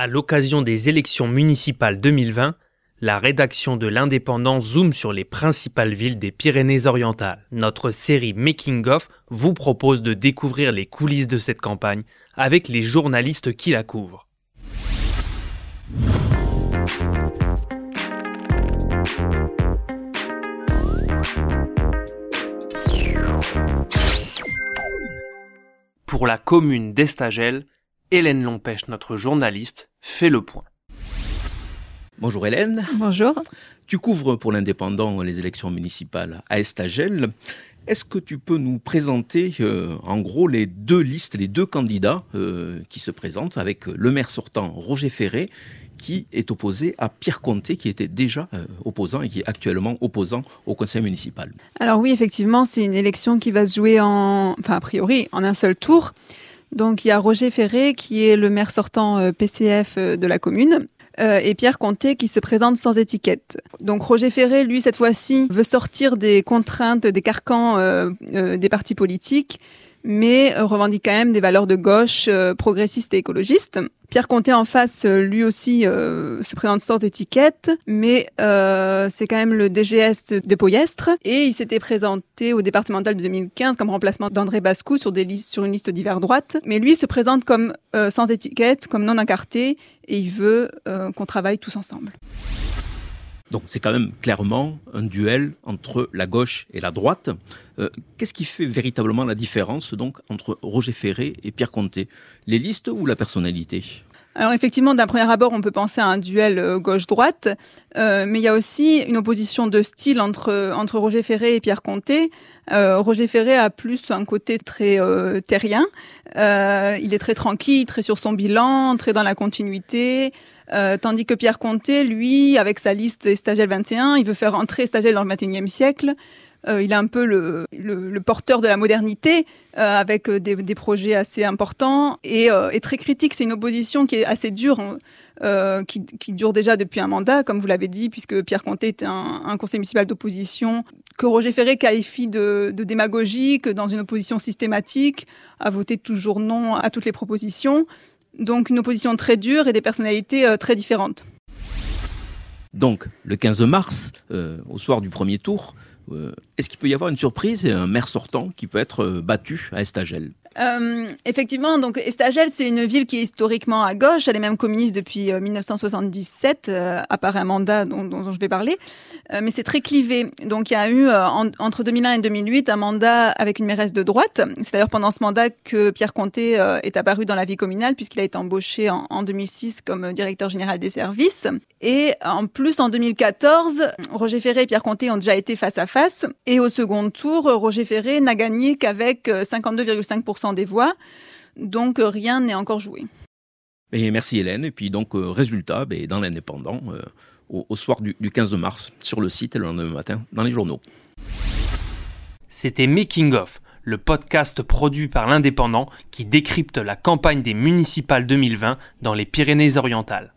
À l'occasion des élections municipales 2020, la rédaction de l'Indépendant zoome sur les principales villes des Pyrénées-Orientales. Notre série Making of vous propose de découvrir les coulisses de cette campagne avec les journalistes qui la couvrent. Pour la commune d'Estagel, Hélène Lompèche, notre journaliste, fait le point. Bonjour Hélène. Bonjour. Tu couvres pour l'indépendant les élections municipales à Estagel. Est-ce que tu peux nous présenter euh, en gros les deux listes, les deux candidats euh, qui se présentent avec le maire sortant Roger Ferré qui est opposé à Pierre Comté, qui était déjà euh, opposant et qui est actuellement opposant au conseil municipal? Alors oui, effectivement, c'est une élection qui va se jouer en, enfin a priori, en un seul tour. Donc il y a Roger Ferré qui est le maire sortant euh, PCF euh, de la commune. Euh, et Pierre Comté qui se présente sans étiquette. Donc Roger Ferré, lui, cette fois-ci, veut sortir des contraintes, des carcans des partis politiques mais euh, revendique quand même des valeurs de gauche, euh, progressistes et écologistes. Pierre Comté en face, euh, lui aussi, se présente sans étiquette, mais c'est quand même le DGS de Poyestre. Et il s'était présenté au départemental de 2015 comme remplacement d'André Bascou sur, une liste d'hiver droite. Mais lui se présente comme sans étiquette, comme non incarté, et il veut qu'on travaille tous ensemble. Donc c'est quand même clairement un duel entre la gauche et la droite. Euh, qu'est-ce qui fait véritablement la différence donc entre Roger Ferré et Pierre Comté Les listes ou la personnalité? Alors effectivement, d'un premier abord, on peut penser à un duel euh, gauche-droite, euh, mais il y a aussi une opposition de style entre, entre Roger Ferré et Pierre Comté. Roger Ferré a plus un côté très terrien. il est très tranquille, très sur son bilan, très dans la continuité. tandis que Pierre Comté, lui, avec sa liste Stagel 21, il veut faire entrer Stagel dans le 21e siècle. Euh, il est un peu le, porteur de la modernité, euh, avec euh, des, projets assez importants et, très critique. C'est une opposition qui est assez dure, hein, qui, dure déjà depuis un mandat, comme vous l'avez dit, puisque Pierre Comté était un, conseil municipal d'opposition que Roger Ferré qualifie de, de démagogique, dans une opposition systématique, a voté toujours non à toutes les propositions. Donc une opposition très dure et des personnalités très différentes. Donc, le 15 mars, au soir du premier tour, est-ce qu'il peut y avoir une surprise et un maire sortant qui peut être euh, battu à Estagel? Euh, effectivement, donc Estagel, c'est une ville qui est historiquement à gauche. Elle est même communiste depuis 1977, euh, euh, à part un mandat dont, je vais parler. Euh, mais c'est très clivé. Donc il y a eu entre 2001 et 2008 un mandat avec une mairesse de droite. C'est d'ailleurs pendant ce mandat que Pierre Comté est apparu dans la vie communale puisqu'il a été embauché en, en 2006 comme directeur général des services. Et en plus, en 2014, Roger Ferré et Pierre Comté ont déjà été face à face. Et au second tour, Roger Ferré n'a gagné qu'avec 52,5% des voix. Donc euh, rien n'est encore joué. Et merci Hélène. Et puis donc euh, résultat ben, dans l'indépendant euh, au, soir du, du 15 mars sur le site et le lendemain matin dans les journaux. C'était Making of, le podcast produit par l'Indépendant qui décrypte la campagne des municipales 2020 dans les Pyrénées-Orientales.